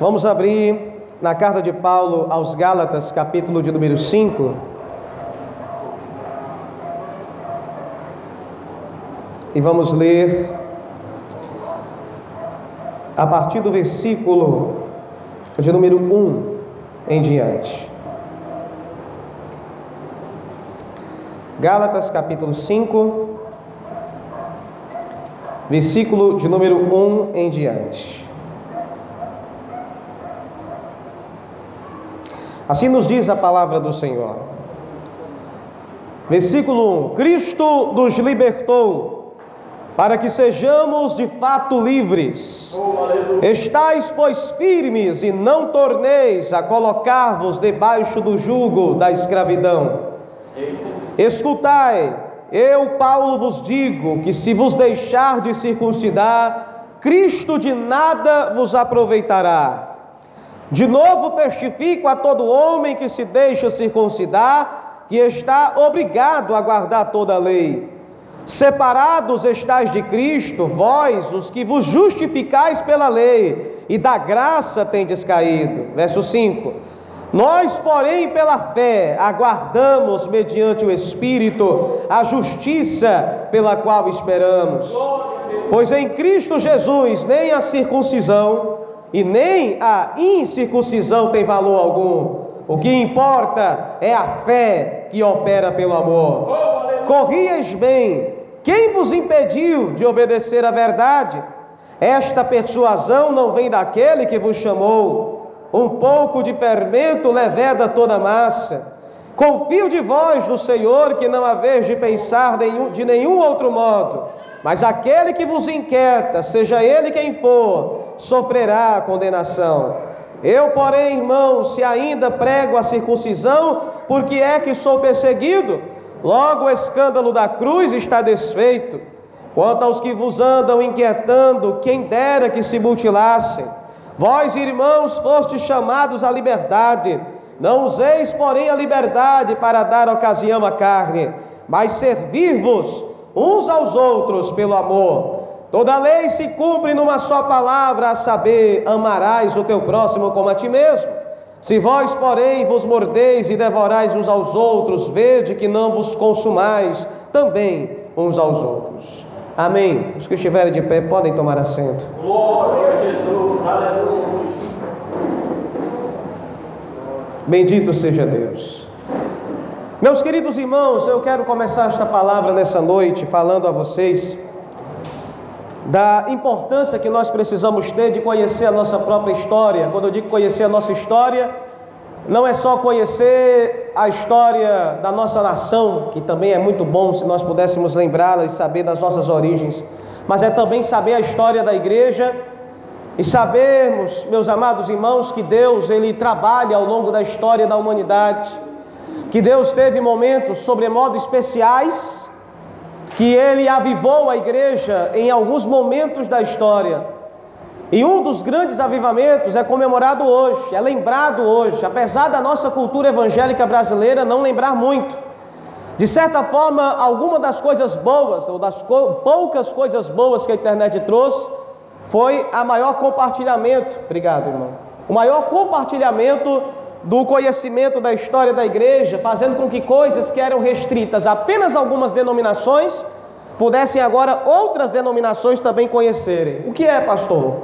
Vamos abrir na carta de Paulo aos Gálatas, capítulo de número 5. E vamos ler a partir do versículo de número 1 em diante. Gálatas capítulo 5, versículo de número 1 em diante. Assim nos diz a palavra do Senhor. Versículo 1: Cristo nos libertou para que sejamos de fato livres. Estais, pois, firmes e não torneis a colocar-vos debaixo do jugo da escravidão. Escutai, eu, Paulo, vos digo que se vos deixar de circuncidar, Cristo de nada vos aproveitará. De novo testifico a todo homem que se deixa circuncidar, que está obrigado a guardar toda a lei. Separados estáis de Cristo, vós, os que vos justificais pela lei, e da graça tendes caído. Verso 5. Nós, porém, pela fé, aguardamos, mediante o Espírito, a justiça pela qual esperamos. Pois em Cristo Jesus nem a circuncisão e nem a incircuncisão tem valor algum. O que importa é a fé que opera pelo amor. Corrieis bem, quem vos impediu de obedecer à verdade? Esta persuasão não vem daquele que vos chamou um pouco de fermento leveda toda a massa. Confio de vós no Senhor, que não haveis de pensar de nenhum outro modo, mas aquele que vos inquieta, seja ele quem for, sofrerá condenação. Eu, porém, irmãos, se ainda prego a circuncisão, porque é que sou perseguido, logo o escândalo da cruz está desfeito. Quanto aos que vos andam inquietando, quem dera que se mutilassem. Vós, irmãos, fostes chamados à liberdade. Não useis, porém, a liberdade para dar ocasião à carne, mas servir-vos uns aos outros pelo amor. Toda lei se cumpre numa só palavra, a saber, amarás o teu próximo como a ti mesmo. Se vós, porém, vos mordeis e devorais uns aos outros, vede que não vos consumais também uns aos outros. Amém. Os que estiverem de pé podem tomar assento. Glória a Jesus, aleluia. Bendito seja Deus. Meus queridos irmãos, eu quero começar esta palavra nessa noite falando a vocês da importância que nós precisamos ter de conhecer a nossa própria história. Quando eu digo conhecer a nossa história, não é só conhecer a história da nossa nação, que também é muito bom se nós pudéssemos lembrá-la e saber das nossas origens, mas é também saber a história da igreja e sabermos, meus amados irmãos, que Deus ele trabalha ao longo da história da humanidade, que Deus teve momentos sobremodo especiais, que ele avivou a igreja em alguns momentos da história. E um dos grandes avivamentos é comemorado hoje, é lembrado hoje, apesar da nossa cultura evangélica brasileira não lembrar muito. De certa forma, alguma das coisas boas, ou das poucas coisas boas que a internet trouxe, foi a maior compartilhamento, obrigado irmão, o maior compartilhamento do conhecimento da história da igreja, fazendo com que coisas que eram restritas a apenas algumas denominações, pudessem agora outras denominações também conhecerem. O que é, pastor?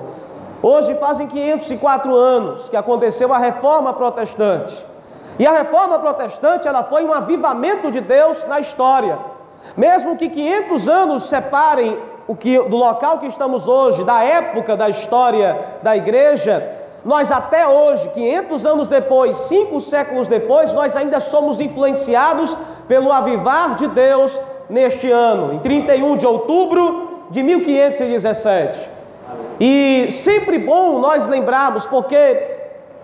Hoje fazem 504 anos que aconteceu a reforma protestante. E a reforma protestante, ela foi um avivamento de Deus na história. Mesmo que 500 anos separem o que do local que estamos hoje, da época da história da igreja, nós até hoje, 500 anos depois, cinco séculos depois, nós ainda somos influenciados pelo avivar de Deus neste ano, em 31 de outubro de 1517. E sempre bom nós lembrarmos, porque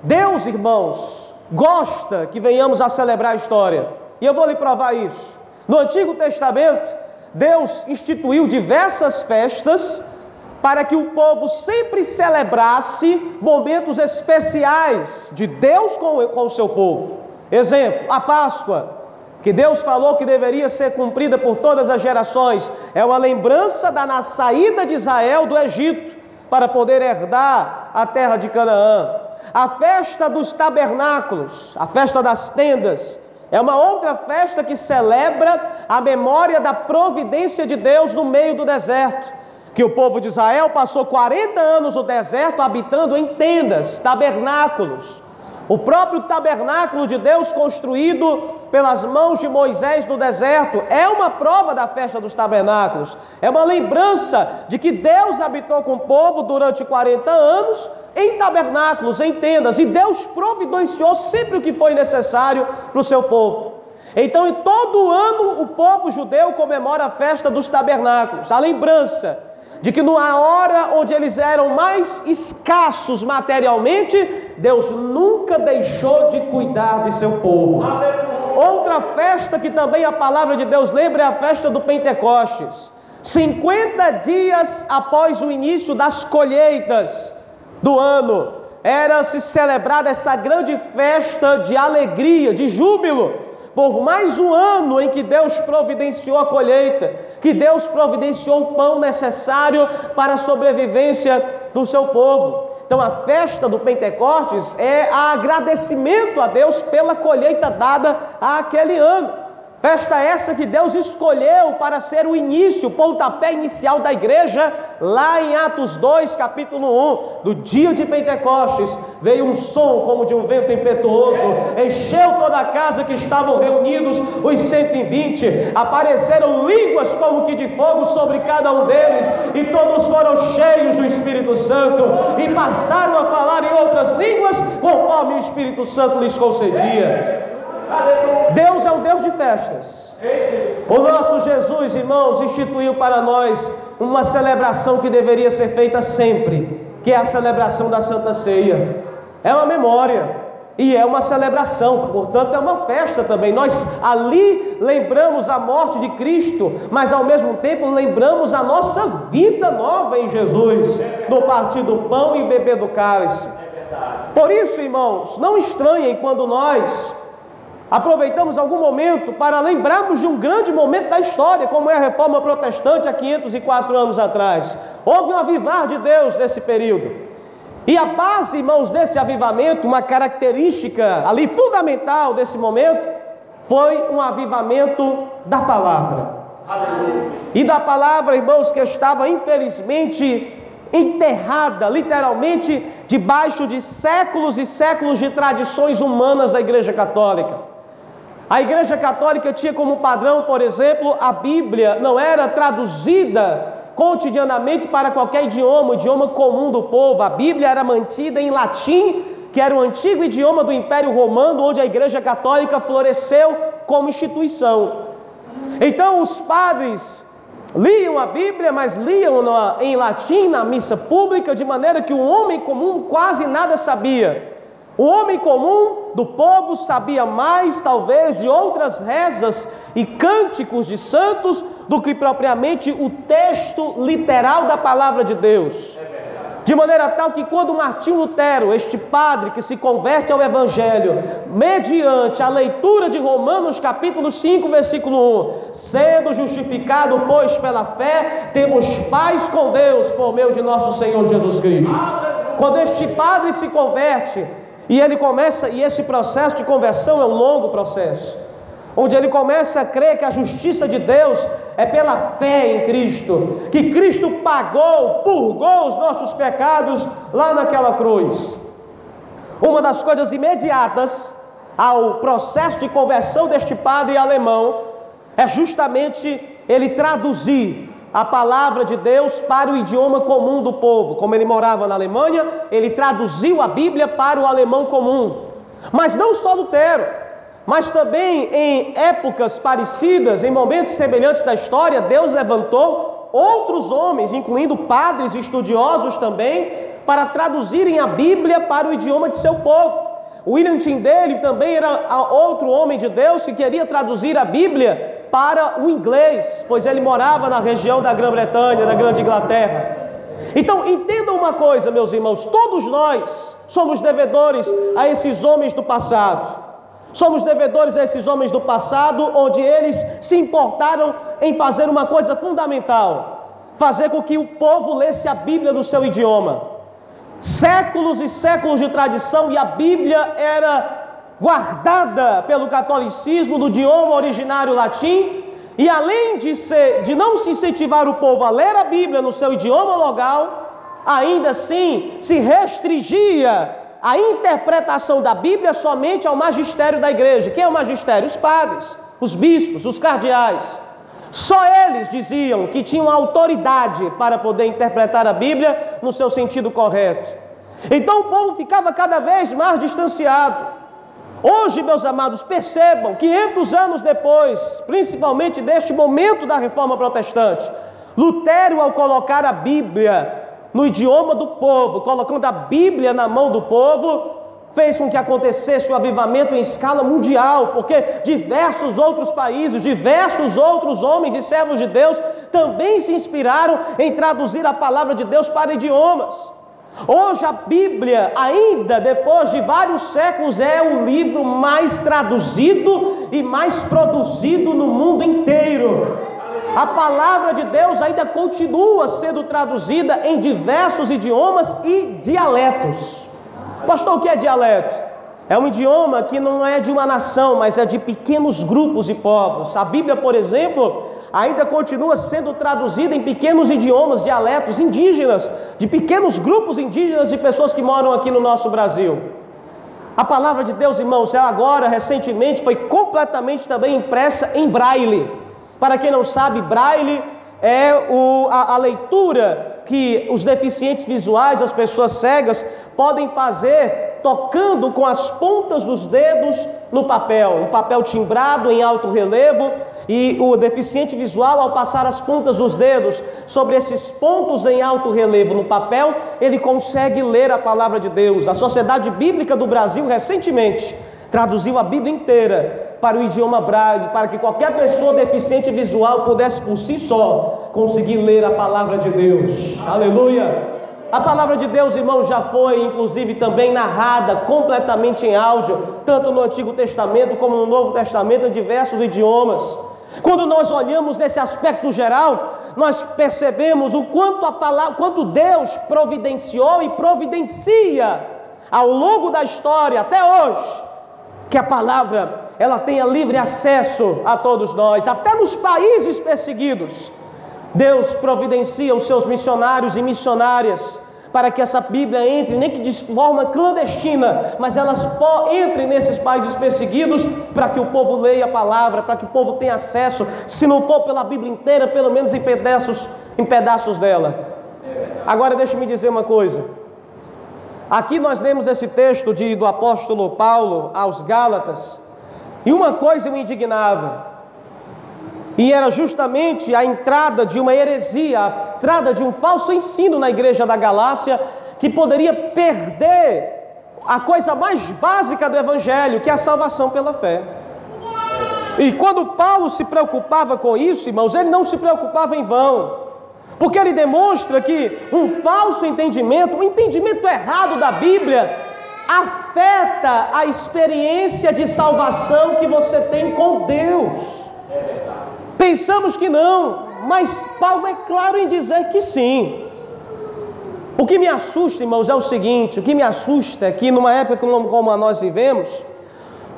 Deus, irmãos, gosta que venhamos a celebrar a história. E eu vou lhe provar isso. No Antigo Testamento, Deus instituiu diversas festas para que o povo sempre celebrasse momentos especiais de Deus com, com o seu povo. Exemplo, a Páscoa, que Deus falou que deveria ser cumprida por todas as gerações, é uma lembrança da saída de Israel do Egito para poder herdar a terra de Canaã. A festa dos tabernáculos, a festa das tendas, é uma outra festa que celebra a memória da providência de Deus no meio do deserto. Que o povo de Israel passou 40 anos no deserto habitando em tendas, tabernáculos. O próprio tabernáculo de Deus construído pelas mãos de Moisés no deserto é uma prova da festa dos tabernáculos. É uma lembrança de que Deus habitou com o povo durante 40 anos em tabernáculos, em tendas, e Deus providenciou sempre o que foi necessário para o seu povo. Então, em todo ano, o povo judeu comemora a festa dos tabernáculos, a lembrança de que na hora onde eles eram mais escassos materialmente, Deus nunca deixou de cuidar de seu povo. Outra festa que também a palavra de Deus lembra é a festa do Pentecostes. 50 dias após o início das colheitas do ano, era se celebrada essa grande festa de alegria, de júbilo por mais um ano em que Deus providenciou a colheita, que Deus providenciou o pão necessário para a sobrevivência do seu povo. Então a festa do Pentecostes é agradecimento a Deus pela colheita dada àquele ano. Festa essa que Deus escolheu para ser o início, o pontapé inicial da igreja, lá em Atos 2, capítulo 1, do dia de Pentecostes, veio um som como de um vento impetuoso, encheu toda a casa que estavam reunidos, os 120, apareceram línguas como que de fogo sobre cada um deles, e todos foram cheios do Espírito Santo, e passaram a falar em outras línguas, conforme o Espírito Santo lhes concedia. Deus é um Deus de festas. O nosso Jesus, irmãos, instituiu para nós uma celebração que deveria ser feita sempre, que é a celebração da Santa Ceia. É uma memória e é uma celebração, portanto, é uma festa também. Nós ali lembramos a morte de Cristo, mas ao mesmo tempo lembramos a nossa vida nova em Jesus, no partir do pão e beber do cálice. Por isso, irmãos, não estranhem quando nós aproveitamos algum momento para lembrarmos de um grande momento da história, como é a reforma protestante há 504 anos atrás. Houve um avivar de Deus nesse período. E a base, irmãos, desse avivamento, uma característica ali fundamental desse momento, foi um avivamento da palavra. Aleluia. E da palavra, irmãos, que estava infelizmente enterrada, literalmente, debaixo de séculos e séculos de tradições humanas da Igreja Católica. A Igreja Católica tinha como padrão, por exemplo, a Bíblia não era traduzida cotidianamente para qualquer idioma, o idioma comum do povo. A Bíblia era mantida em latim, que era o antigo idioma do Império Romano, onde a Igreja Católica floresceu como instituição. Então os padres liam a Bíblia, mas liam em latim na missa pública, de maneira que o homem comum quase nada sabia. O homem comum do povo sabia mais, talvez, de outras rezas e cânticos de santos do que propriamente o texto literal da palavra de Deus. De maneira tal que, quando Martim Lutero, este padre que se converte ao Evangelho, mediante a leitura de Romanos capítulo 5, versículo 1, sendo justificado, pois, pela fé, temos paz com Deus por meio de nosso Senhor Jesus Cristo. Quando este padre se converte, e ele começa, e esse processo de conversão é um longo processo, onde ele começa a crer que a justiça de Deus é pela fé em Cristo, que Cristo pagou, purgou os nossos pecados lá naquela cruz. Uma das coisas imediatas ao processo de conversão deste padre alemão é justamente ele traduzir a palavra de Deus para o idioma comum do povo. Como ele morava na Alemanha, ele traduziu a Bíblia para o alemão comum. Mas não só Lutero, mas também em épocas parecidas, em momentos semelhantes da história, Deus levantou outros homens, incluindo padres estudiosos também, para traduzirem a Bíblia para o idioma de seu povo. William Tyndale também era outro homem de Deus que queria traduzir a Bíblia para o inglês, pois ele morava na região da Grã-Bretanha, da Grande Inglaterra. Então, entendam uma coisa, meus irmãos: todos nós somos devedores a esses homens do passado. Somos devedores a esses homens do passado, onde eles se importaram em fazer uma coisa fundamental: fazer com que o povo lesse a Bíblia no seu idioma. séculos e séculos de tradição e a Bíblia era guardada pelo catolicismo do idioma originário latim, e além de, ser, de não se incentivar o povo a ler a Bíblia no seu idioma local, ainda assim se restringia a interpretação da Bíblia somente ao magistério da igreja. Quem é o magistério? Os padres, os bispos, os cardeais. Só eles diziam que tinham autoridade para poder interpretar a Bíblia no seu sentido correto. Então o povo ficava cada vez mais distanciado. Hoje, meus amados, percebam, 500 anos depois, principalmente deste momento da reforma protestante, Lutero, ao colocar a Bíblia no idioma do povo, colocando a Bíblia na mão do povo, fez com que acontecesse o avivamento em escala mundial, porque diversos outros países, diversos outros homens e servos de Deus também se inspiraram em traduzir a palavra de Deus para idiomas. Hoje a Bíblia, ainda depois de vários séculos, é o livro mais traduzido e mais produzido no mundo inteiro. A palavra de Deus ainda continua sendo traduzida em diversos idiomas e dialetos. Pastor, o que é dialeto? É um idioma que não é de uma nação, mas é de pequenos grupos de povos. A Bíblia, por exemplo, ainda continua sendo traduzida em pequenos idiomas, dialetos indígenas, de pequenos grupos indígenas de pessoas que moram aqui no nosso Brasil. A palavra de Deus, irmãos, agora, recentemente, foi completamente também impressa em braille. Para quem não sabe, braille é o, a, a leitura que os deficientes visuais, as pessoas cegas, podem fazer tocando com as pontas dos dedos no papel, um papel timbrado em alto relevo, e o deficiente visual, ao passar as pontas dos dedos sobre esses pontos em alto relevo no papel, ele consegue ler a palavra de Deus. A Sociedade Bíblica do Brasil, recentemente, traduziu a Bíblia inteira para o idioma braille, para que qualquer pessoa deficiente visual pudesse por si só conseguir ler a palavra de Deus. Aleluia! A palavra de Deus, irmão, já foi inclusive também narrada completamente em áudio, tanto no Antigo Testamento como no Novo Testamento, em diversos idiomas. Quando nós olhamos nesse aspecto geral, nós percebemos o quanto a palavra, quanto Deus providenciou e providencia ao longo da história até hoje, que a palavra ela tenha livre acesso a todos nós, até nos países perseguidos. Deus providencia os seus missionários e missionárias para que essa Bíblia entre, nem que de forma clandestina, mas elas entrem nesses países perseguidos para que o povo leia a palavra, para que o povo tenha acesso, se não for pela Bíblia inteira, pelo menos em pedaços, em pedaços dela. Agora deixe-me dizer uma coisa. Aqui nós lemos esse texto de, do apóstolo Paulo aos Gálatas, e uma coisa me indignava. E era justamente a entrada de uma heresia, a entrada de um falso ensino na igreja da Galácia, que poderia perder a coisa mais básica do Evangelho, que é a salvação pela fé. E quando Paulo se preocupava com isso, irmãos, ele não se preocupava em vão, porque ele demonstra que um falso entendimento, um entendimento errado da Bíblia, afeta a experiência de salvação que você tem com Deus. É verdade. Pensamos que não, mas Paulo é claro em dizer que sim. O que me assusta, irmãos, é o seguinte: o que me assusta é que numa época como a nós vivemos,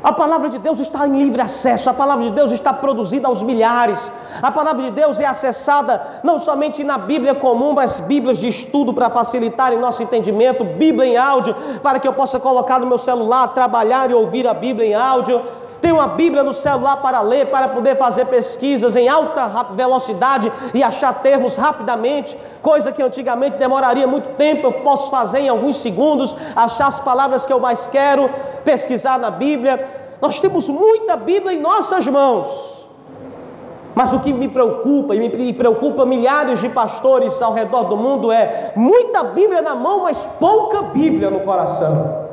a palavra de Deus está em livre acesso, a palavra de Deus está produzida aos milhares, a palavra de Deus é acessada não somente na Bíblia comum, mas Bíblias de estudo para facilitar em nosso entendimento, Bíblia em áudio, para que eu possa colocar no meu celular, trabalhar e ouvir a Bíblia em áudio tem uma Bíblia no celular para ler, para poder fazer pesquisas em alta velocidade e achar termos rapidamente, coisa que antigamente demoraria muito tempo, eu posso fazer em alguns segundos, achar as palavras que eu mais quero, pesquisar na Bíblia. Nós temos muita Bíblia em nossas mãos. Mas o que me preocupa, e me preocupa milhares de pastores ao redor do mundo é muita Bíblia na mão, mas pouca Bíblia no coração.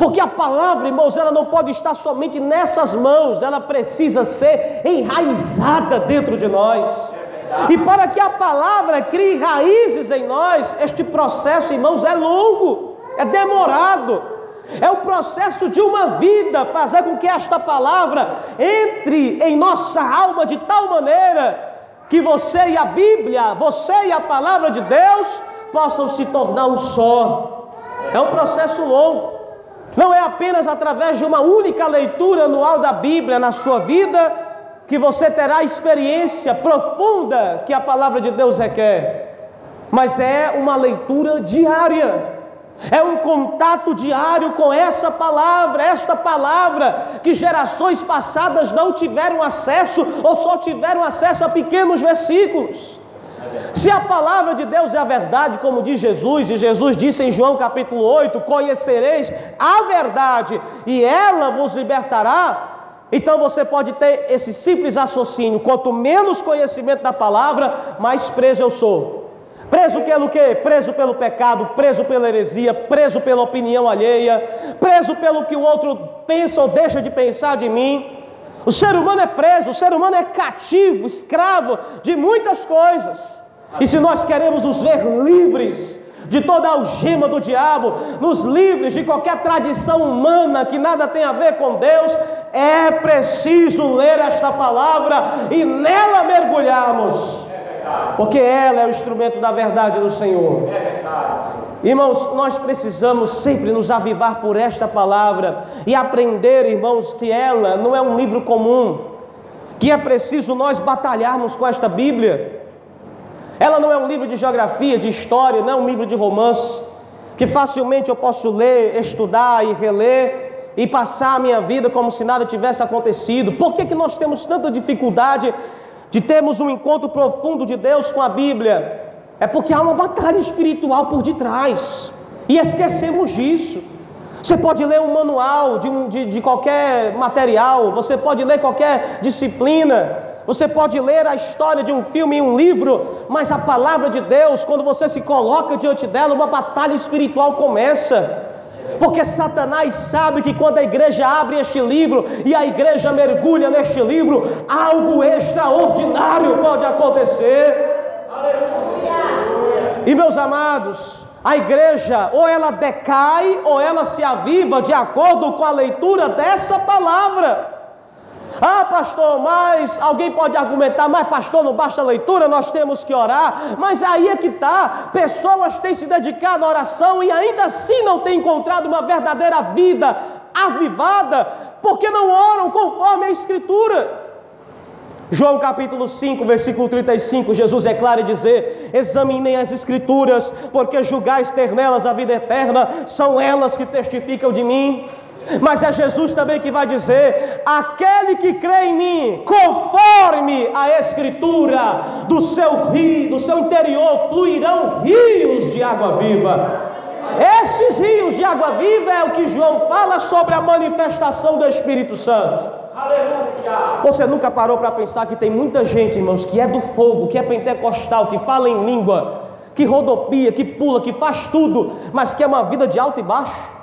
Porque a palavra, irmãos, ela não pode estar somente nessas mãos, ela precisa ser enraizada dentro de nós. E para que a palavra crie raízes em nós, este processo, irmãos, é longo, é demorado. É o processo de uma vida fazer com que esta palavra entre em nossa alma de tal maneira que você e a Bíblia, você e a palavra de Deus possam se tornar um só. É um processo longo. Não é apenas através de uma única leitura anual da Bíblia na sua vida que você terá a experiência profunda que a palavra de Deus requer, mas é uma leitura diária. É um contato diário com essa palavra, esta palavra que gerações passadas não tiveram acesso ou só tiveram acesso a pequenos versículos. Se a palavra de Deus é a verdade, como diz Jesus, e Jesus disse em João capítulo 8: Conhecereis a verdade e ela vos libertará. Então você pode ter esse simples raciocínio: quanto menos conhecimento da palavra, mais preso eu sou. Preso pelo quê? Preso pelo pecado, preso pela heresia, preso pela opinião alheia, preso pelo que o outro pensa ou deixa de pensar de mim. O ser humano é preso, o ser humano é cativo, escravo de muitas coisas. E se nós queremos nos ver livres de toda a algema do diabo, nos livres de qualquer tradição humana que nada tem a ver com Deus, é preciso ler esta palavra e nela mergulharmos. Porque ela é o instrumento da verdade do Senhor. É verdade. Irmãos, nós precisamos sempre nos avivar por esta palavra e aprender, irmãos, que ela não é um livro comum, que é preciso nós batalharmos com esta Bíblia. Ela não é um livro de geografia, de história, não é um livro de romance, que facilmente eu posso ler, estudar e reler e passar a minha vida como se nada tivesse acontecido. Por que, que nós temos tanta dificuldade de termos um encontro profundo de Deus com a Bíblia? É porque há uma batalha espiritual por detrás. E esquecemos disso. Você pode ler um manual de, um, de, de qualquer material, você pode ler qualquer disciplina, você pode ler a história de um filme em um livro, mas a palavra de Deus, quando você se coloca diante dela, uma batalha espiritual começa. Porque Satanás sabe que quando a igreja abre este livro e a igreja mergulha neste livro, algo extraordinário pode acontecer. E meus amados, a igreja ou ela decai ou ela se aviva de acordo com a leitura dessa palavra. Ah, pastor, mas alguém pode argumentar, mas pastor, não basta leitura, nós temos que orar. Mas aí é que está: pessoas têm se dedicado à oração e ainda assim não têm encontrado uma verdadeira vida avivada, porque não oram conforme a Escritura. João capítulo 5, versículo 35, Jesus é claro em dizer: Examinem as Escrituras, porque julgais ter nelas a vida eterna, são elas que testificam de mim. Mas é Jesus também que vai dizer: aquele que crê em mim, conforme a Escritura, do seu rio, do seu interior fluirão rios de água viva. Esses rios de água viva é o que João fala sobre a manifestação do Espírito Santo. Aleluia. Você nunca parou para pensar que tem muita gente, irmãos, que é do fogo, que é pentecostal, que fala em língua, que rodopia, que pula, que faz tudo, mas que é uma vida de alto e baixo?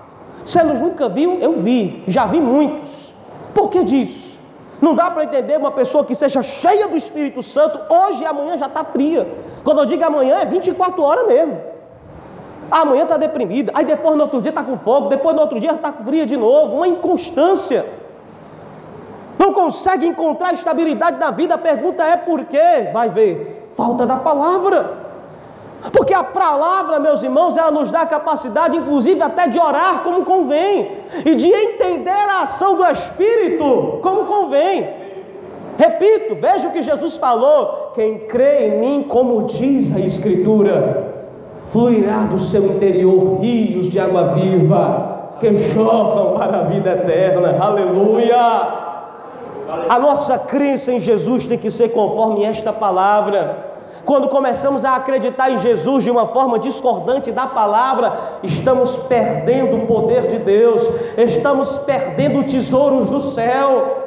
Você nunca viu? Eu vi, já vi muitos. Por que disso? Não dá para entender uma pessoa que seja cheia do Espírito Santo, hoje e amanhã já está fria. Quando eu digo amanhã, é 24 horas mesmo. Amanhã está deprimida, aí depois no outro dia está com fogo, depois no outro dia está fria de novo, uma inconstância não consegue encontrar estabilidade na vida, a pergunta é por quê? Vai ver, falta da palavra. Porque a palavra, meus irmãos, ela nos dá a capacidade, inclusive, até de orar como convém, e de entender a ação do Espírito como convém. Repito, veja o que Jesus falou: quem crê em mim, como diz a Escritura, fluirá do seu interior rios de água viva que jorram para a vida eterna. Aleluia! A nossa crença em Jesus tem que ser conforme esta palavra. Quando começamos a acreditar em Jesus de uma forma discordante da palavra, estamos perdendo o poder de Deus, estamos perdendo tesouros do céu.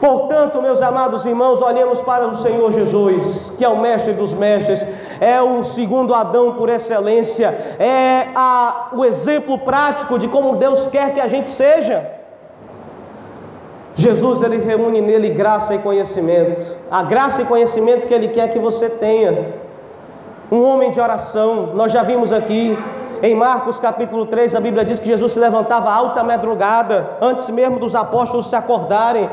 Portanto, meus amados irmãos, olhemos para o Senhor Jesus, que é o mestre dos mestres, é o segundo Adão por excelência, é a, o exemplo prático de como Deus quer que a gente seja. Jesus ele reúne nele graça e conhecimento. A graça e conhecimento que ele quer que você tenha. Um homem de oração, nós já vimos aqui em Marcos capítulo 3, a Bíblia diz que Jesus se levantava alta madrugada, antes mesmo dos apóstolos se acordarem.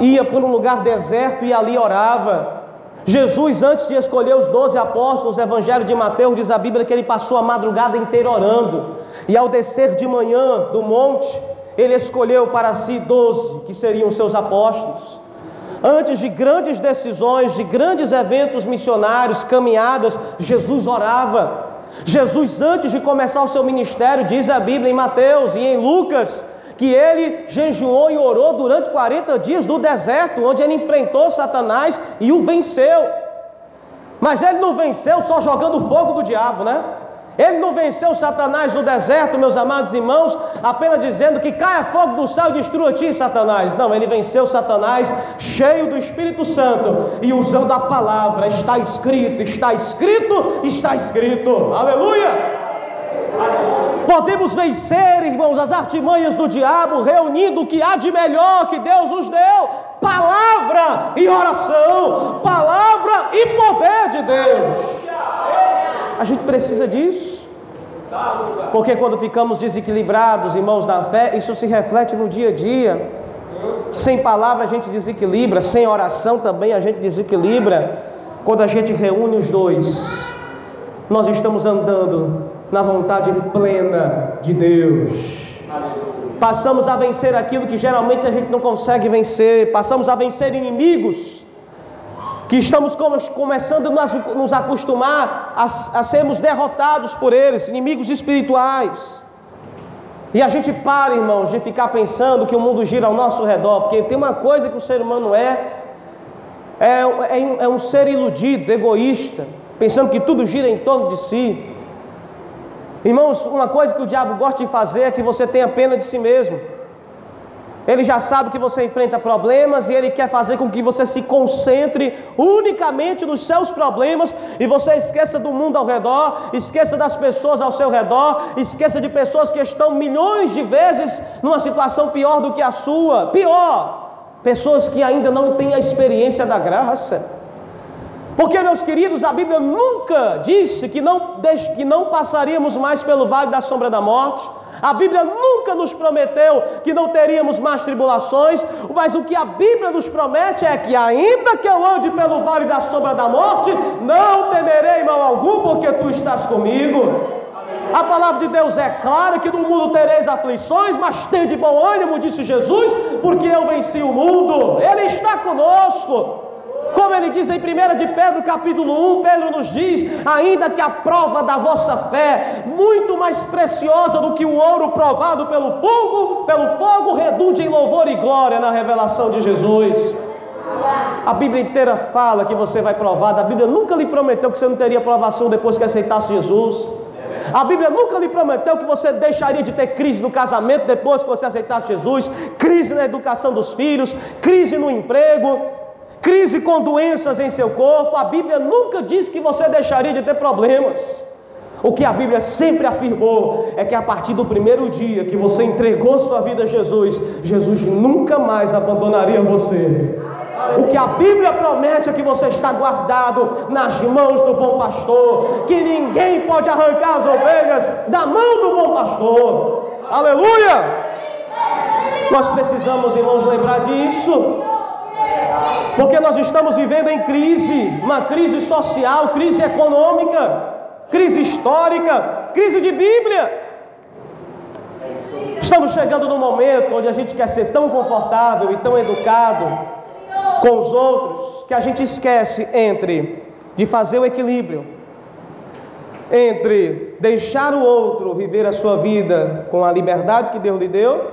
Ia por um lugar deserto e ali orava. Jesus, antes de escolher os doze apóstolos, no Evangelho de Mateus, diz a Bíblia que ele passou a madrugada inteira orando, e ao descer de manhã do monte, ele escolheu para si doze, que seriam seus apóstolos. Antes de grandes decisões, de grandes eventos missionários, caminhadas, Jesus orava. Jesus, antes de começar o seu ministério, diz a Bíblia em Mateus e em Lucas, que ele jejuou e orou durante 40 dias no deserto, onde ele enfrentou Satanás e o venceu. Mas ele não venceu só jogando fogo do diabo, né? Ele não venceu Satanás no deserto, meus amados irmãos, apenas dizendo que caia fogo do céu e destrua ti, Satanás. Não, ele venceu Satanás cheio do Espírito Santo e usando a palavra. Está escrito, está escrito, está escrito. Aleluia! Podemos vencer, irmãos, as artimanhas do diabo, reunindo o que há de melhor que Deus nos deu: palavra e oração, palavra e poder de Deus. A gente precisa disso. Porque quando ficamos desequilibrados, irmãos da fé, isso se reflete no dia a dia. Sem palavra a gente desequilibra, sem oração também a gente desequilibra. Quando a gente reúne os dois, nós estamos andando na vontade plena de Deus. Passamos a vencer aquilo que geralmente a gente não consegue vencer, passamos a vencer inimigos que estamos começando a nos acostumar a, sermos derrotados por eles, inimigos espirituais. E a gente para, irmãos, de ficar pensando que o mundo gira ao nosso redor, porque tem uma coisa que o ser humano é, é, é, é um ser iludido, egoísta, pensando que tudo gira em torno de si. Irmãos, uma coisa que o diabo gosta de fazer é que você tenha pena de si mesmo. Ele já sabe que você enfrenta problemas e ele quer fazer com que você se concentre unicamente nos seus problemas e você esqueça do mundo ao redor, esqueça das pessoas ao seu redor, esqueça de pessoas que estão milhões de vezes numa situação pior do que a sua. Pior, pessoas que ainda não têm a experiência da graça. Porque, meus queridos, a Bíblia nunca disse que não, que não passaríamos mais pelo vale da sombra da morte. A Bíblia nunca nos prometeu que não teríamos mais tribulações, mas o que a Bíblia nos promete é que, ainda que eu ande pelo vale da sombra da morte, não temerei mal algum, porque tu estás comigo. A palavra de Deus é clara que no mundo tereis aflições, mas de bom ânimo, disse Jesus, porque eu venci o mundo. Ele está conosco. Como ele diz em 1 de Pedro, capítulo 1, Pedro nos diz: ainda que a prova da vossa fé, muito mais preciosa do que o ouro provado pelo fogo, pelo fogo, redunde em louvor e glória na revelação de Jesus. A Bíblia inteira fala que você vai provar. A Bíblia nunca lhe prometeu que você não teria provação depois que aceitasse Jesus. A Bíblia nunca lhe prometeu que você deixaria de ter crise no casamento depois que você aceitasse Jesus, crise na educação dos filhos, crise no emprego crise com doenças em seu corpo, a Bíblia nunca disse que você deixaria de ter problemas. O que a Bíblia sempre afirmou é que a partir do primeiro dia que você entregou sua vida a Jesus, Jesus nunca mais abandonaria você. O que a Bíblia promete é que você está guardado nas mãos do bom pastor, que ninguém pode arrancar as ovelhas da mão do bom pastor. Aleluia! Nós precisamos, irmãos, lembrar disso. Porque nós estamos vivendo em crise, uma crise social, crise econômica, crise histórica, crise de Bíblia. Estamos chegando num momento onde a gente quer ser tão confortável e tão educado com os outros que a gente esquece entre de fazer o equilíbrio entre deixar o outro viver a sua vida com a liberdade que Deus lhe deu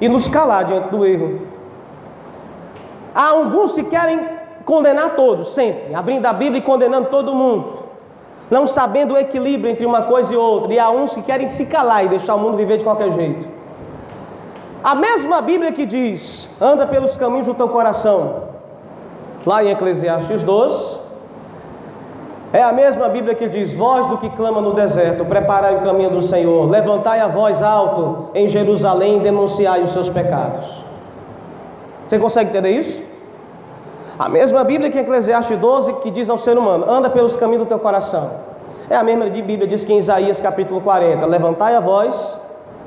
e nos calar diante do erro. Há alguns que querem condenar todos, sempre, abrindo a Bíblia e condenando todo mundo, não sabendo o equilíbrio entre uma coisa e outra, e há uns que querem se calar e deixar o mundo viver de qualquer jeito. A mesma Bíblia que diz: anda pelos caminhos do teu coração, lá em Eclesiastes 12, é a mesma Bíblia que diz: Voz do que clama no deserto, preparai o caminho do Senhor, levantai a voz alto em Jerusalém e denunciai os seus pecados. Você consegue entender isso? A mesma Bíblia que em Eclesiastes 12 que diz ao ser humano: anda pelos caminhos do teu coração. É a mesma Bíblia que diz que em Isaías capítulo 40: levantai a voz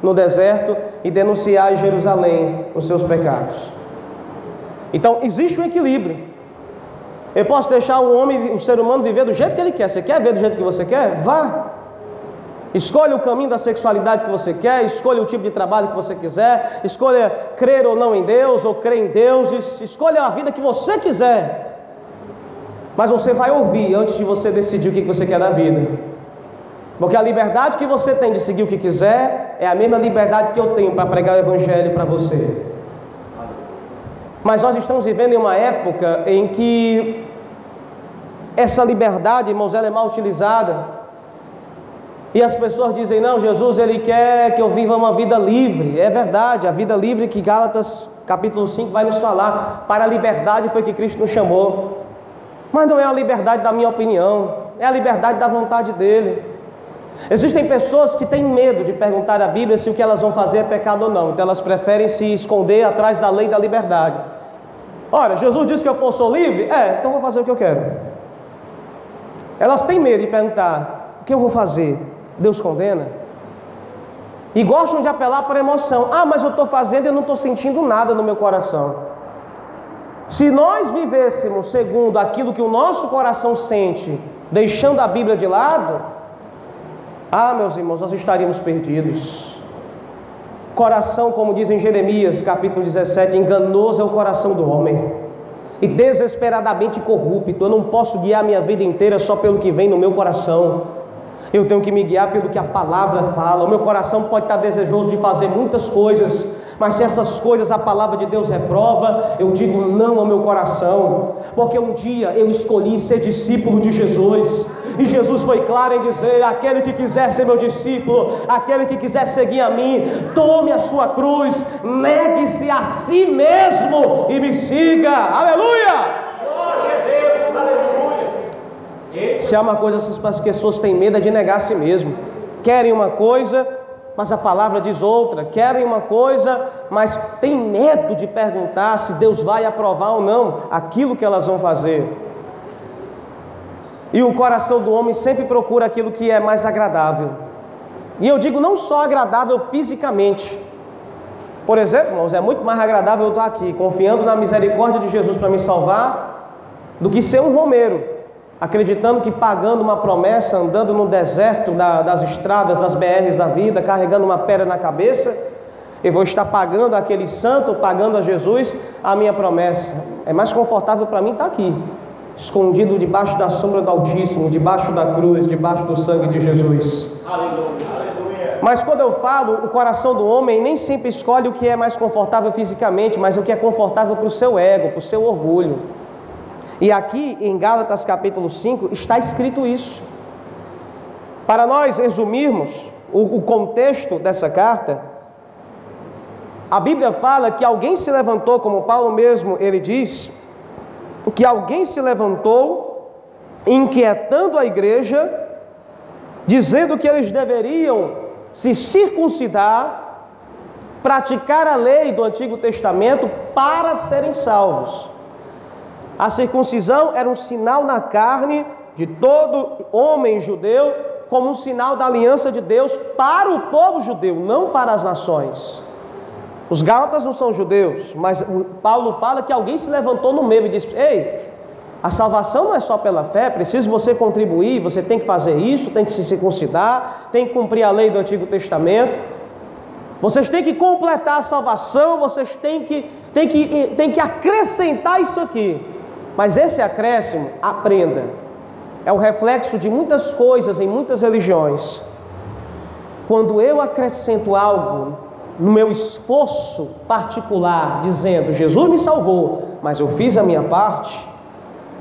no deserto e denunciai Jerusalém os seus pecados. Então existe um equilíbrio. Eu posso deixar o homem, o ser humano viver do jeito que ele quer. Você quer ver do jeito que você quer? Vá. Escolha o caminho da sexualidade que você quer, escolha o tipo de trabalho que você quiser, escolha crer ou não em Deus, ou crer em deuses, escolha a vida que você quiser. Mas você vai ouvir antes de você decidir o que você quer da vida. Porque a liberdade que você tem de seguir o que quiser é a mesma liberdade que eu tenho para pregar o Evangelho para você. Mas nós estamos vivendo em uma época em que essa liberdade, irmãos, ela é mal utilizada. E as pessoas dizem: "Não, Jesus ele quer que eu viva uma vida livre". É verdade, a vida livre que Gálatas capítulo 5 vai nos falar. Para a liberdade foi que Cristo nos chamou. Mas não é a liberdade da minha opinião, é a liberdade da vontade dele. Existem pessoas que têm medo de perguntar à Bíblia se o que elas vão fazer é pecado ou não, então elas preferem se esconder atrás da lei da liberdade. Ora, Jesus disse que eu sou livre? É, então vou fazer o que eu quero. Elas têm medo de perguntar: o que eu vou fazer? Deus condena? E gostam de apelar por emoção. Ah, mas eu estou fazendo e não estou sentindo nada no meu coração. Se nós vivêssemos segundo aquilo que o nosso coração sente, deixando a Bíblia de lado, ah, meus irmãos, nós estaríamos perdidos. Coração, como diz em Jeremias, capítulo 17, enganoso é o coração do homem e desesperadamente corrupto. Eu não posso guiar minha vida inteira só pelo que vem no meu coração. Eu tenho que me guiar pelo que a palavra fala. O meu coração pode estar desejoso de fazer muitas coisas, mas se essas coisas a palavra de Deus reprova, eu digo não ao meu coração, porque um dia eu escolhi ser discípulo de Jesus. E Jesus foi claro em dizer: aquele que quiser ser meu discípulo, aquele que quiser seguir a mim, tome a sua cruz, negue-se a si mesmo e me siga. Aleluia! Glória a Deus, aleluia. Se há uma coisa que as pessoas têm medo é de negar a si mesmo. Querem uma coisa, mas a palavra diz outra. Querem uma coisa, mas têm medo de perguntar se Deus vai aprovar ou não aquilo que elas vão fazer. E o coração do homem sempre procura aquilo que é mais agradável. E eu digo não só agradável fisicamente. Por exemplo, irmãos, é muito mais agradável eu estar aqui, confiando na misericórdia de Jesus para me salvar, do que ser um romeiro acreditando que pagando uma promessa, andando no deserto da, das estradas, das BRs da vida, carregando uma pedra na cabeça, eu vou estar pagando aquele santo, pagando a Jesus a minha promessa. É mais confortável para mim estar aqui, escondido debaixo da sombra do Altíssimo, debaixo da cruz, debaixo do sangue de Jesus. Aleluia. Mas quando eu falo, o coração do homem nem sempre escolhe o que é mais confortável fisicamente, mas o que é confortável para o seu ego, para o seu orgulho. E aqui em Gálatas capítulo 5 está escrito isso. Para nós resumirmos o, o contexto dessa carta, a Bíblia fala que alguém se levantou, como Paulo mesmo ele diz, que alguém se levantou inquietando a igreja, dizendo que eles deveriam se circuncidar, praticar a lei do Antigo Testamento para serem salvos. A circuncisão era um sinal na carne de todo homem judeu, como um sinal da aliança de Deus para o povo judeu, não para as nações. Os Gálatas não são judeus, mas Paulo fala que alguém se levantou no meio e disse: Ei, a salvação não é só pela fé, preciso você contribuir, você tem que fazer isso, tem que se circuncidar, tem que cumprir a lei do Antigo Testamento. Vocês têm que completar a salvação, vocês têm que, têm que, têm que acrescentar isso aqui. Mas esse acréscimo, aprenda, é o reflexo de muitas coisas em muitas religiões. Quando eu acrescento algo no meu esforço particular, dizendo Jesus me salvou, mas eu fiz a minha parte,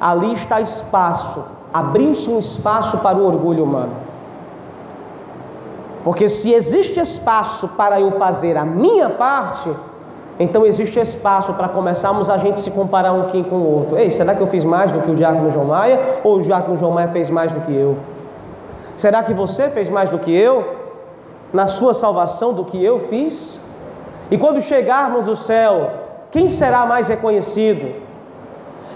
ali está espaço, abriu-se um espaço para o orgulho humano. Porque se existe espaço para eu fazer a minha parte, então existe espaço para começarmos a gente se comparar um com o outro. Ei, será que eu fiz mais do que o diácono João Maia? Ou o diácono João Maia fez mais do que eu? Será que você fez mais do que eu? Na sua salvação do que eu fiz? E quando chegarmos no céu, quem será mais reconhecido?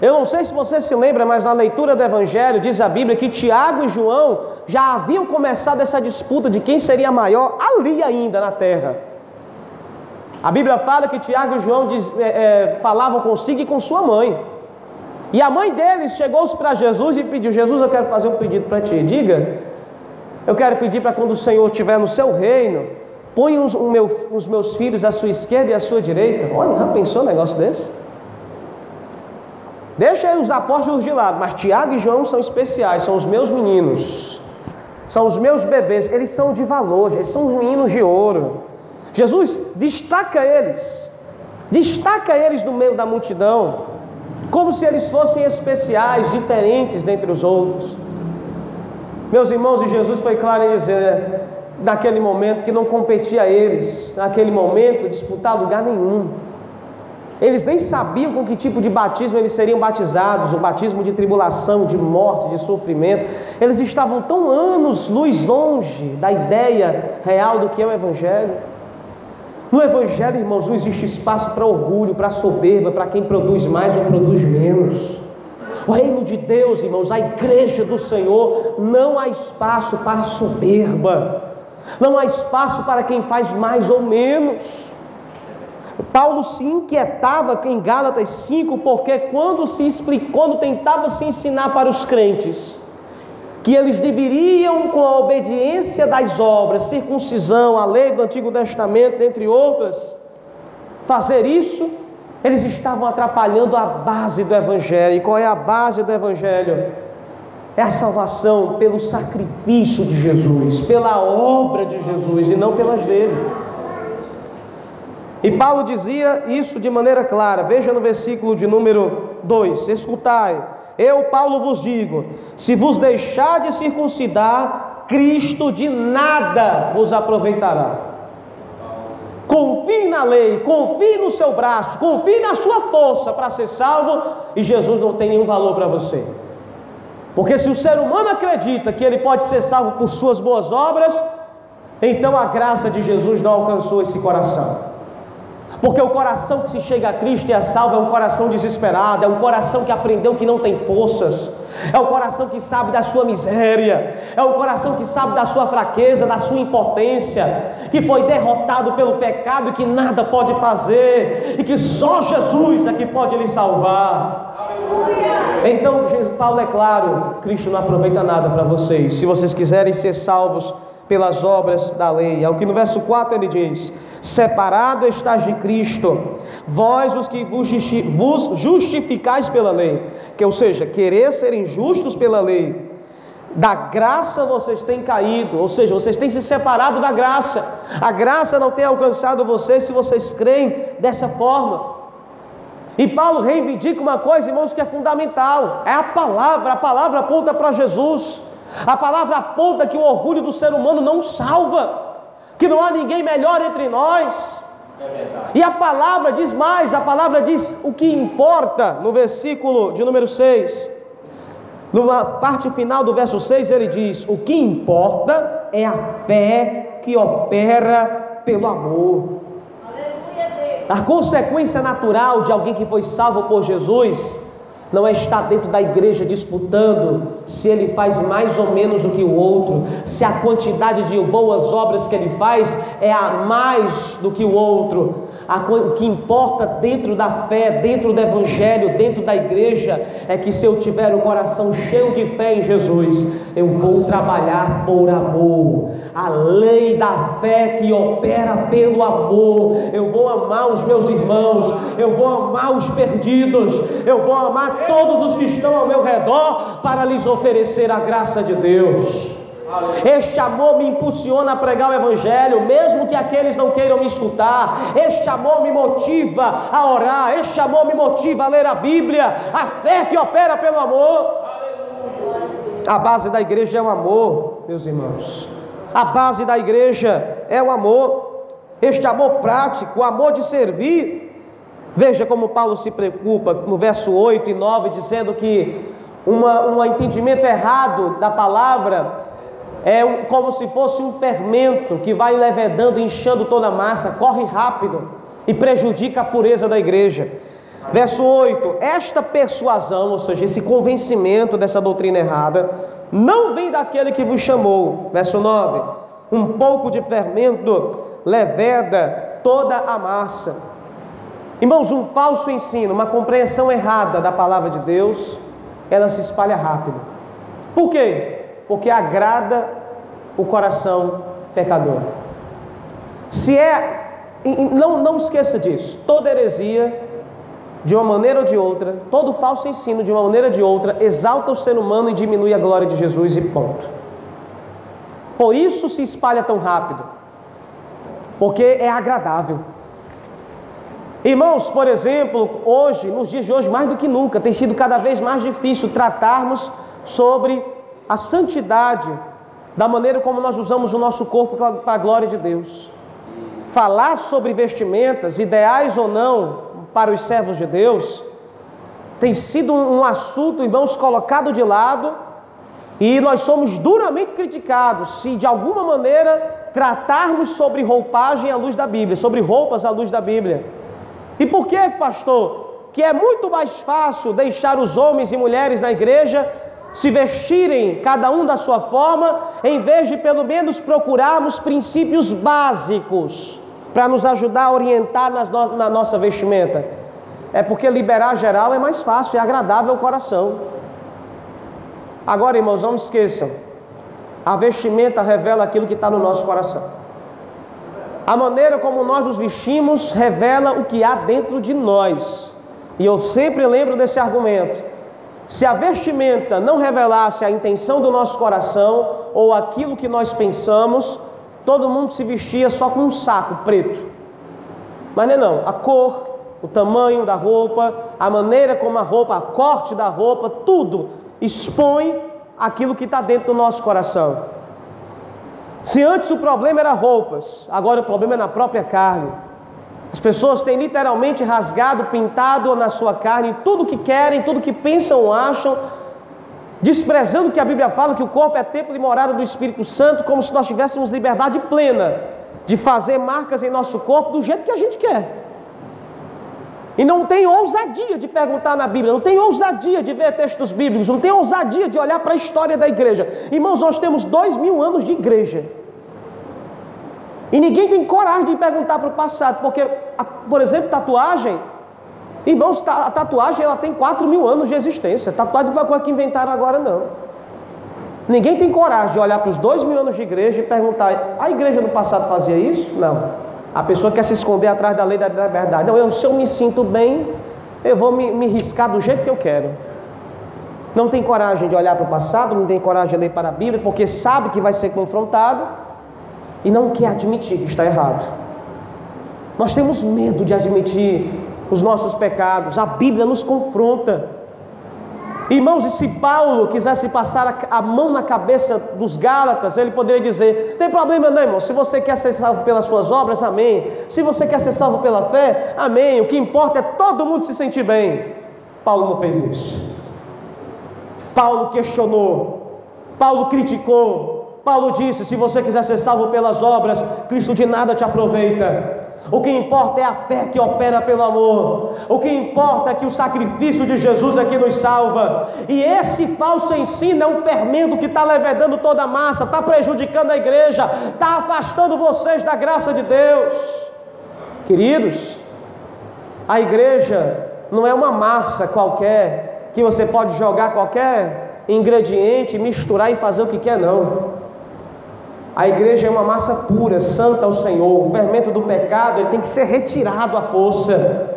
Eu não sei se você se lembra, mas na leitura do Evangelho diz a Bíblia que Tiago e João já haviam começado essa disputa de quem seria maior ali ainda na terra. A Bíblia fala que Tiago e João diz, é, é, falavam consigo e com sua mãe. E a mãe deles chegou para Jesus e pediu: Jesus, eu quero fazer um pedido para ti. Diga, eu quero pedir para quando o Senhor estiver no seu reino, põe os, meu, os meus filhos à sua esquerda e à sua direita. Olha, já pensou um negócio desse? Deixa os apóstolos de lado, mas Tiago e João são especiais, são os meus meninos, são os meus bebês, eles são de valor, eles são meninos de ouro. Jesus destaca eles, destaca eles no meio da multidão, como se eles fossem especiais, diferentes dentre os outros. Meus irmãos, e Jesus foi claro em dizer, naquele momento, que não competia a eles, naquele momento, disputar lugar nenhum. Eles nem sabiam com que tipo de batismo eles seriam batizados, o batismo de tribulação, de morte, de sofrimento. Eles estavam tão anos luz longe da ideia real do que é o Evangelho. No Evangelho, irmãos, não existe espaço para orgulho, para soberba, para quem produz mais ou produz menos. O reino de Deus, irmãos, a igreja do Senhor, não há espaço para soberba, não há espaço para quem faz mais ou menos. Paulo se inquietava em Gálatas 5, porque quando se explicou, quando tentava se ensinar para os crentes que eles deveriam, com a obediência das obras, circuncisão, a lei do Antigo Testamento, entre outras, fazer isso, eles estavam atrapalhando a base do Evangelho. E qual é a base do Evangelho? É a salvação pelo sacrifício de Jesus, pela obra de Jesus e não pelas dele. E Paulo dizia isso de maneira clara. Veja no versículo de número 2: Escutai, eu, Paulo, vos digo: se vos deixar de circuncidar, Cristo de nada vos aproveitará. Confie na lei, confie no seu braço, confie na sua força para ser salvo, e Jesus não tem nenhum valor para você. Porque se o ser humano acredita que ele pode ser salvo por suas boas obras, então a graça de Jesus não alcançou esse coração. Porque o coração que se chega a Cristo e é salvo é um coração desesperado, é um coração que aprendeu que não tem forças, é um coração que sabe da sua miséria, é um coração que sabe da sua fraqueza, da sua impotência, que foi derrotado pelo pecado e que nada pode fazer, e que só Jesus é que pode lhe salvar. Então, Paulo é claro, Cristo não aproveita nada para vocês. Se vocês quiserem ser salvos, pelas obras da lei. É o que no verso 4 ele diz: Separado estás de Cristo, vós os que vos justificais pela lei, que ou seja, querer serem justos pela lei, da graça vocês têm caído, ou seja, vocês têm se separado da graça. A graça não tem alcançado vocês se vocês creem dessa forma. E Paulo reivindica uma coisa, irmãos, que é fundamental: é a palavra, a palavra aponta para Jesus. A palavra aponta que o orgulho do ser humano não salva, que não há ninguém melhor entre nós. É e a palavra diz mais: a palavra diz o que importa no versículo de número 6. Na parte final do verso 6 ele diz: O que importa é a fé que opera pelo amor. A consequência natural de alguém que foi salvo por Jesus não é estar dentro da igreja disputando se ele faz mais ou menos do que o outro, se a quantidade de boas obras que ele faz é a mais do que o outro. O que importa dentro da fé, dentro do evangelho, dentro da igreja, é que se eu tiver o coração cheio de fé em Jesus, eu vou trabalhar por amor. A lei da fé que opera pelo amor. Eu vou amar os meus irmãos, eu vou amar os perdidos, eu vou amar todos os que estão ao meu redor para lhes oferecer a graça de Deus. Este amor me impulsiona a pregar o Evangelho, mesmo que aqueles não queiram me escutar. Este amor me motiva a orar. Este amor me motiva a ler a Bíblia. A fé que opera pelo amor. A base da igreja é o amor, meus irmãos. A base da igreja é o amor. Este amor prático, o amor de servir. Veja como Paulo se preocupa no verso 8 e 9, dizendo que uma, um entendimento errado da palavra é como se fosse um fermento que vai levedando, inchando toda a massa, corre rápido e prejudica a pureza da igreja. Verso 8: Esta persuasão, ou seja, esse convencimento dessa doutrina errada, não vem daquele que vos chamou. Verso 9: Um pouco de fermento leveda toda a massa. Irmãos, um falso ensino, uma compreensão errada da palavra de Deus, ela se espalha rápido. Por quê? Porque agrada o coração pecador. Se é, não, não esqueça disso, toda heresia, de uma maneira ou de outra, todo falso ensino, de uma maneira ou de outra, exalta o ser humano e diminui a glória de Jesus e ponto. Por isso se espalha tão rápido, porque é agradável. Irmãos, por exemplo, hoje, nos dias de hoje, mais do que nunca, tem sido cada vez mais difícil tratarmos sobre a santidade da maneira como nós usamos o nosso corpo para a glória de Deus. Falar sobre vestimentas, ideais ou não, para os servos de Deus, tem sido um assunto, irmãos, colocado de lado e nós somos duramente criticados se de alguma maneira tratarmos sobre roupagem à luz da Bíblia, sobre roupas à luz da Bíblia. E por que, pastor? Que é muito mais fácil deixar os homens e mulheres na igreja se vestirem cada um da sua forma, em vez de pelo menos procurarmos princípios básicos para nos ajudar a orientar na nossa vestimenta. É porque liberar geral é mais fácil, é agradável ao coração. Agora, irmãos, não esqueçam: a vestimenta revela aquilo que está no nosso coração. A maneira como nós nos vestimos revela o que há dentro de nós. E eu sempre lembro desse argumento. Se a vestimenta não revelasse a intenção do nosso coração ou aquilo que nós pensamos, todo mundo se vestia só com um saco preto. Mas não é não, a cor, o tamanho da roupa, a maneira como a roupa, a corte da roupa, tudo expõe aquilo que está dentro do nosso coração. Se antes o problema era roupas, agora o problema é na própria carne. As pessoas têm literalmente rasgado, pintado na sua carne tudo que querem, tudo que pensam acham, desprezando que a Bíblia fala que o corpo é templo e morada do Espírito Santo, como se nós tivéssemos liberdade plena de fazer marcas em nosso corpo do jeito que a gente quer. E não tem ousadia de perguntar na Bíblia, não tem ousadia de ver textos bíblicos, não tem ousadia de olhar para a história da igreja. Irmãos, nós temos dois mil anos de igreja. E ninguém tem coragem de perguntar para o passado, porque, por exemplo, tatuagem. Irmãos, a tatuagem ela tem quatro mil anos de existência. Tatuagem não foi coisa que inventaram agora, não. Ninguém tem coragem de olhar para os dois mil anos de igreja e perguntar: a igreja no passado fazia isso? Não. A pessoa quer se esconder atrás da lei da verdade. Não, eu, se eu me sinto bem, eu vou me, me riscar do jeito que eu quero. Não tem coragem de olhar para o passado, não tem coragem de ler para a Bíblia, porque sabe que vai ser confrontado e não quer admitir que está errado. Nós temos medo de admitir os nossos pecados, a Bíblia nos confronta. Irmãos, e se Paulo quisesse passar a mão na cabeça dos Gálatas, ele poderia dizer: tem problema não, irmão. Se você quer ser salvo pelas suas obras, amém. Se você quer ser salvo pela fé, amém. O que importa é todo mundo se sentir bem. Paulo não fez isso. Paulo questionou, Paulo criticou, Paulo disse: se você quiser ser salvo pelas obras, Cristo de nada te aproveita. O que importa é a fé que opera pelo amor. O que importa é que o sacrifício de Jesus é que nos salva. E esse falso ensino é um fermento que está levedando toda a massa, está prejudicando a igreja, está afastando vocês da graça de Deus. Queridos, a igreja não é uma massa qualquer que você pode jogar qualquer ingrediente, misturar e fazer o que quer, não. A igreja é uma massa pura, santa ao Senhor. O fermento do pecado ele tem que ser retirado à força.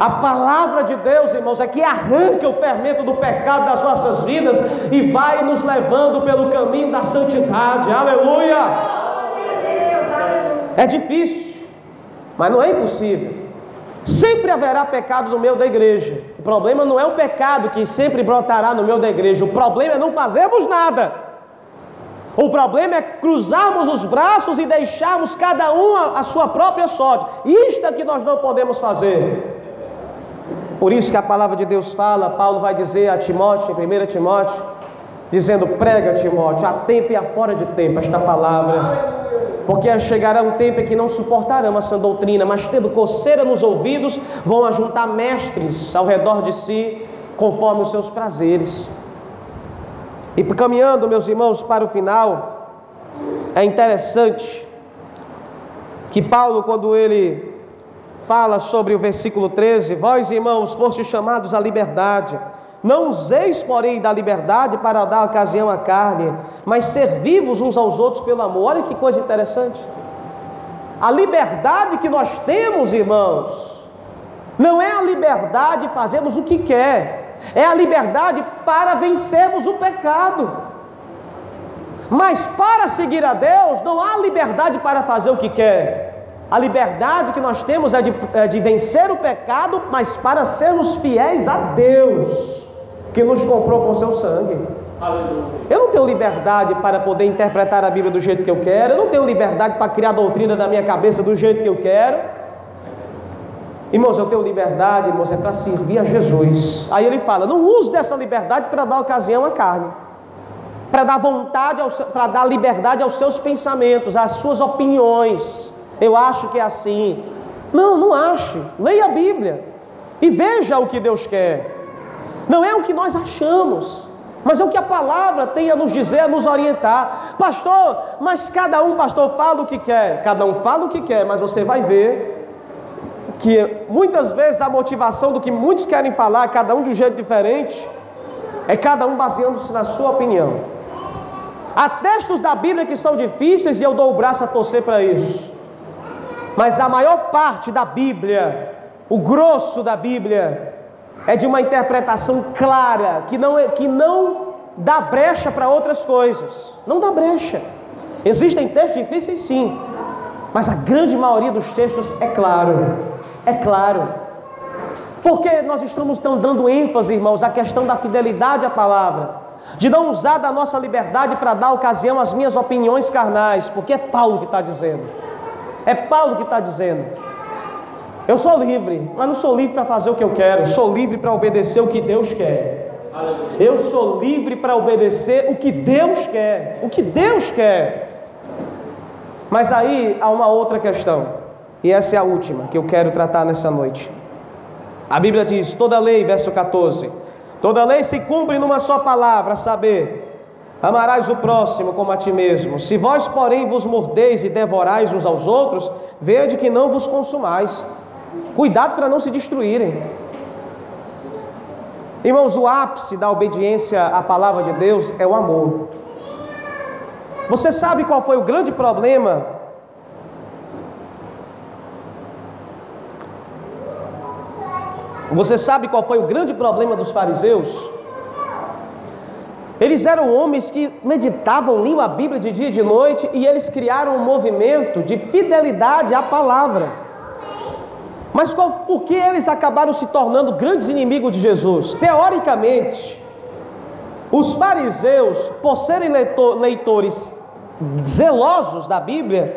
A palavra de Deus, irmãos, é que arranca o fermento do pecado das nossas vidas e vai nos levando pelo caminho da santidade. Aleluia! É difícil, mas não é impossível. Sempre haverá pecado no meio da igreja. O problema não é o pecado que sempre brotará no meio da igreja. O problema é não fazermos nada. O problema é cruzarmos os braços e deixarmos cada um a, sua própria sorte. Isto é que nós não podemos fazer. Por isso que a palavra de Deus fala, Paulo vai dizer a Timóteo, em 1 Timóteo, dizendo: prega, Timóteo, a tempo e a fora de tempo esta palavra. Porque chegará um tempo em que não suportarão essa doutrina, mas tendo coceira nos ouvidos, vão ajuntar mestres ao redor de si, conforme os seus prazeres. E caminhando, meus irmãos, para o final, é interessante que Paulo, quando ele fala sobre o versículo 13: Vós, irmãos, fostes chamados à liberdade. Não useis, porém, da liberdade para dar ocasião à carne, mas servivos uns aos outros pelo amor. Olha que coisa interessante. A liberdade que nós temos, irmãos, não é a liberdade de fazermos o que quer, é a liberdade para vencermos o pecado. Mas para seguir a Deus, não há liberdade para fazer o que quer. A liberdade que nós temos é de, é de vencer o pecado, mas para sermos fiéis a Deus, que nos comprou com seu sangue. Eu não tenho liberdade para poder interpretar a Bíblia do jeito que eu quero, eu não tenho liberdade para criar a doutrina da minha cabeça do jeito que eu quero. Irmãos, eu tenho liberdade, irmãos, é para servir a Jesus. Aí ele fala: não use dessa liberdade para dar ocasião à carne, para dar vontade, para dar liberdade aos seus pensamentos, às suas opiniões. Eu acho que é assim. Não, não ache. Leia a Bíblia e veja o que Deus quer. Não é o que nós achamos mas é o que a palavra tem a nos dizer, a nos orientar. Pastor, mas cada um, pastor, fala o que quer. Cada um fala o que quer, mas você vai ver que muitas vezes a motivação do que muitos querem falar, cada um de um jeito diferente, é cada um baseando-se na sua opinião. Há textos da Bíblia que são difíceis e eu dou o braço a torcer para isso. Mas a maior parte da Bíblia, o grosso da Bíblia, é de uma interpretação clara, que não, é, que não dá brecha para outras coisas. Não dá brecha. Existem textos difíceis, sim, mas a grande maioria dos textos é claro. É claro. Porque nós estamos tão dando ênfase, irmãos, à questão da fidelidade à palavra, de não usar da nossa liberdade para dar ocasião às minhas opiniões carnais, porque é Paulo que está dizendo. É Paulo que está dizendo. Eu sou livre, mas não sou livre para fazer o que eu quero, sou livre para obedecer o que Deus quer. Eu sou livre para obedecer o que Deus quer, o que Deus quer. Mas aí há uma outra questão, e essa é a última que eu quero tratar nessa noite. A Bíblia diz: toda lei, verso 14, toda lei se cumpre numa só palavra, saber, Amarás o próximo como a ti mesmo. Se vós, porém, vos mordeis e devorais uns aos outros, vede que não vos consumais. Cuidado para não se destruírem. Irmãos, o ápice da obediência à palavra de Deus é o amor. Você sabe qual foi o grande problema? Você sabe qual foi o grande problema dos fariseus? Eles eram homens que meditavam, liam a Bíblia de dia e de noite e eles criaram um movimento de fidelidade à palavra. Mas qual, por que eles acabaram se tornando grandes inimigos de Jesus? Teoricamente, os fariseus, por serem leitor, leitores zelosos da Bíblia,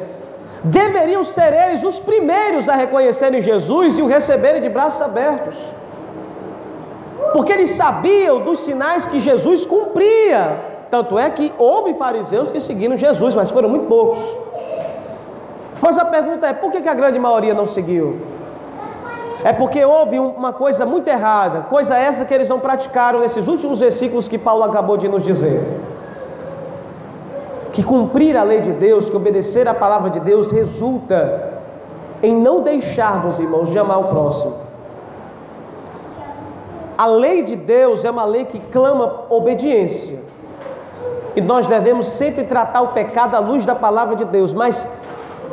deveriam ser eles os primeiros a reconhecerem Jesus e o receberem de braços abertos. Porque eles sabiam dos sinais que Jesus cumpria. Tanto é que houve fariseus que seguiram Jesus, mas foram muito poucos. Mas a pergunta é: por que a grande maioria não seguiu? É porque houve uma coisa muito errada, coisa essa que eles não praticaram nesses últimos versículos que Paulo acabou de nos dizer. Que cumprir a lei de Deus, que obedecer a palavra de Deus, resulta em não deixarmos, irmãos, de amar o próximo. A lei de Deus é uma lei que clama obediência. E nós devemos sempre tratar o pecado à luz da palavra de Deus, mas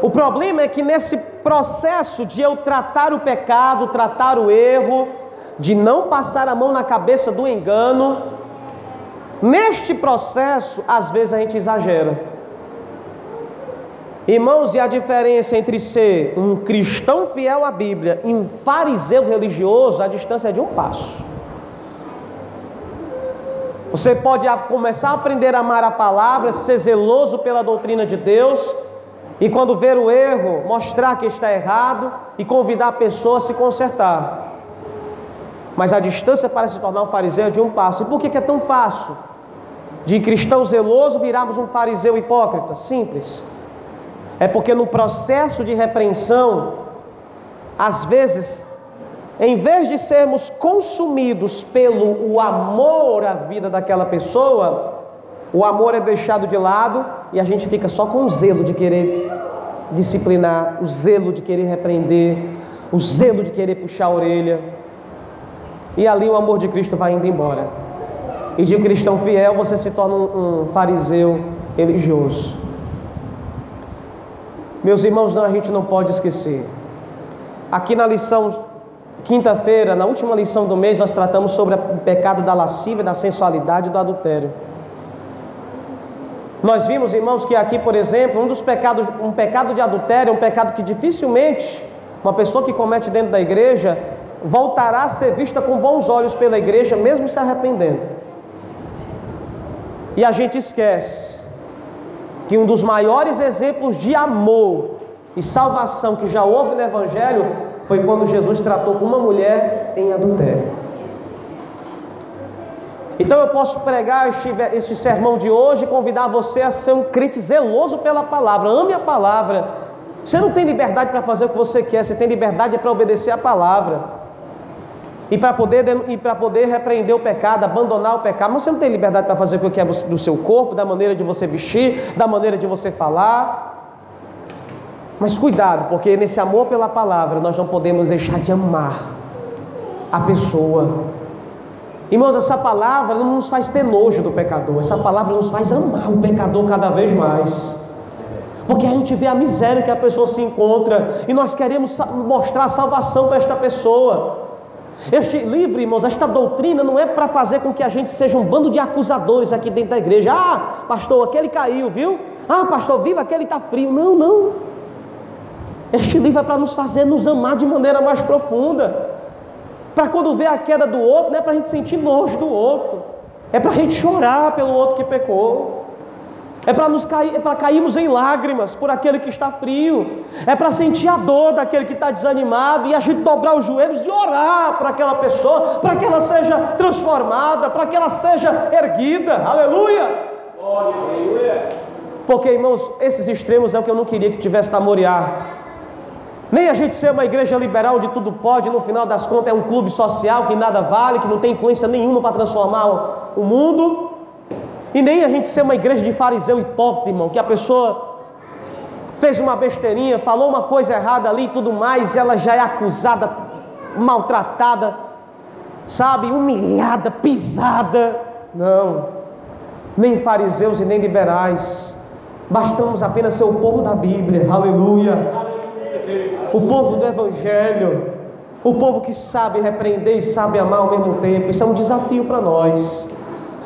o problema é que nesse processo de eu tratar o pecado, tratar o erro, de não passar a mão na cabeça do engano, neste processo, às vezes a gente exagera. Irmãos, e a diferença entre ser um cristão fiel à Bíblia e um fariseu religioso, a distância é de um passo. Você pode começar a aprender a amar a palavra, ser zeloso pela doutrina de Deus, e quando ver o erro, mostrar que está errado e convidar a pessoa a se consertar. Mas a distância para se tornar um fariseu é de um passo. E por que é tão fácil? De cristão zeloso virarmos um fariseu hipócrita? Simples. É porque no processo de repreensão, às vezes, em vez de sermos consumidos pelo o amor à vida daquela pessoa, o amor é deixado de lado e a gente fica só com o zelo de querer disciplinar, o zelo de querer repreender, o zelo de querer puxar a orelha. E ali o amor de Cristo vai indo embora. E de cristão fiel você se torna um, um fariseu religioso. Meus irmãos, não, a gente não pode esquecer. Aqui na lição quinta-feira, na última lição do mês, nós tratamos sobre o pecado da lascívia, da sensualidade e do adultério. Nós vimos, irmãos, que aqui, por exemplo, um dos pecados, um pecado de adultério um pecado que dificilmente uma pessoa que comete dentro da igreja voltará a ser vista com bons olhos pela igreja, mesmo se arrependendo. E a gente esquece que um dos maiores exemplos de amor e salvação que já houve no Evangelho foi quando Jesus tratou com uma mulher em adultério. Então eu posso pregar este, este sermão de hoje e convidar você a ser um crente zeloso pela palavra, ame a palavra. Você não tem liberdade para fazer o que você quer, você tem liberdade para obedecer a palavra. E para poder, e poder repreender o pecado, abandonar o pecado, mas você não tem liberdade para fazer o que quer do seu corpo, da maneira de você vestir, da maneira de você falar. Mas cuidado, porque nesse amor pela palavra nós não podemos deixar de amar a pessoa Irmãos, essa palavra não nos faz ter nojo do pecador, essa palavra nos faz amar o pecador cada vez mais. Porque a gente vê a miséria que a pessoa se encontra e nós queremos mostrar a salvação para esta pessoa. Este livro, irmãos, esta doutrina não é para fazer com que a gente seja um bando de acusadores aqui dentro da igreja. Ah, pastor, aquele caiu, viu? Ah, pastor, viva aquele está frio. Não, não. Este livro é para nos fazer nos amar de maneira mais profunda. Para quando vê a queda do outro, não é para a gente sentir nojo do outro, é para a gente chorar pelo outro que pecou. É para nos cair, é para cairmos em lágrimas por aquele que está frio. É para sentir a dor daquele que está desanimado e a gente dobrar os joelhos e orar para aquela pessoa, para que ela seja transformada, para que ela seja erguida. Aleluia! Porque, irmãos, esses extremos é o que eu não queria que tivesse na Moriá. Nem a gente ser uma igreja liberal de tudo pode, no final das contas é um clube social que nada vale, que não tem influência nenhuma para transformar o mundo. E nem a gente ser uma igreja de fariseu hipócrita, irmão, que a pessoa fez uma besteirinha, falou uma coisa errada ali e tudo mais, e ela já é acusada, maltratada, sabe, humilhada, pisada. Não, nem fariseus e nem liberais. Bastamos apenas ser o povo da Bíblia. Aleluia o povo do Evangelho, o povo que sabe repreender e sabe amar ao mesmo tempo. Isso é um desafio para nós.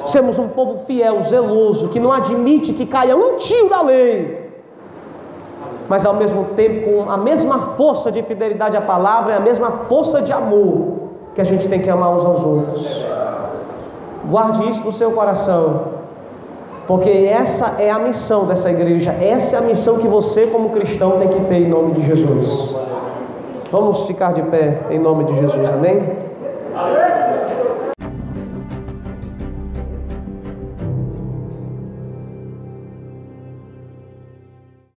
Sermos um povo fiel, zeloso, que não admite que caia um tio da lei, mas ao mesmo tempo com a mesma força de fidelidade à palavra e a mesma força de amor que a gente tem que amar uns aos outros. Guarde isso no seu coração. Porque essa é a missão dessa igreja, essa é a missão que você, como cristão, tem que ter em nome de Jesus. Vamos ficar de pé em nome de Jesus, amém? amém.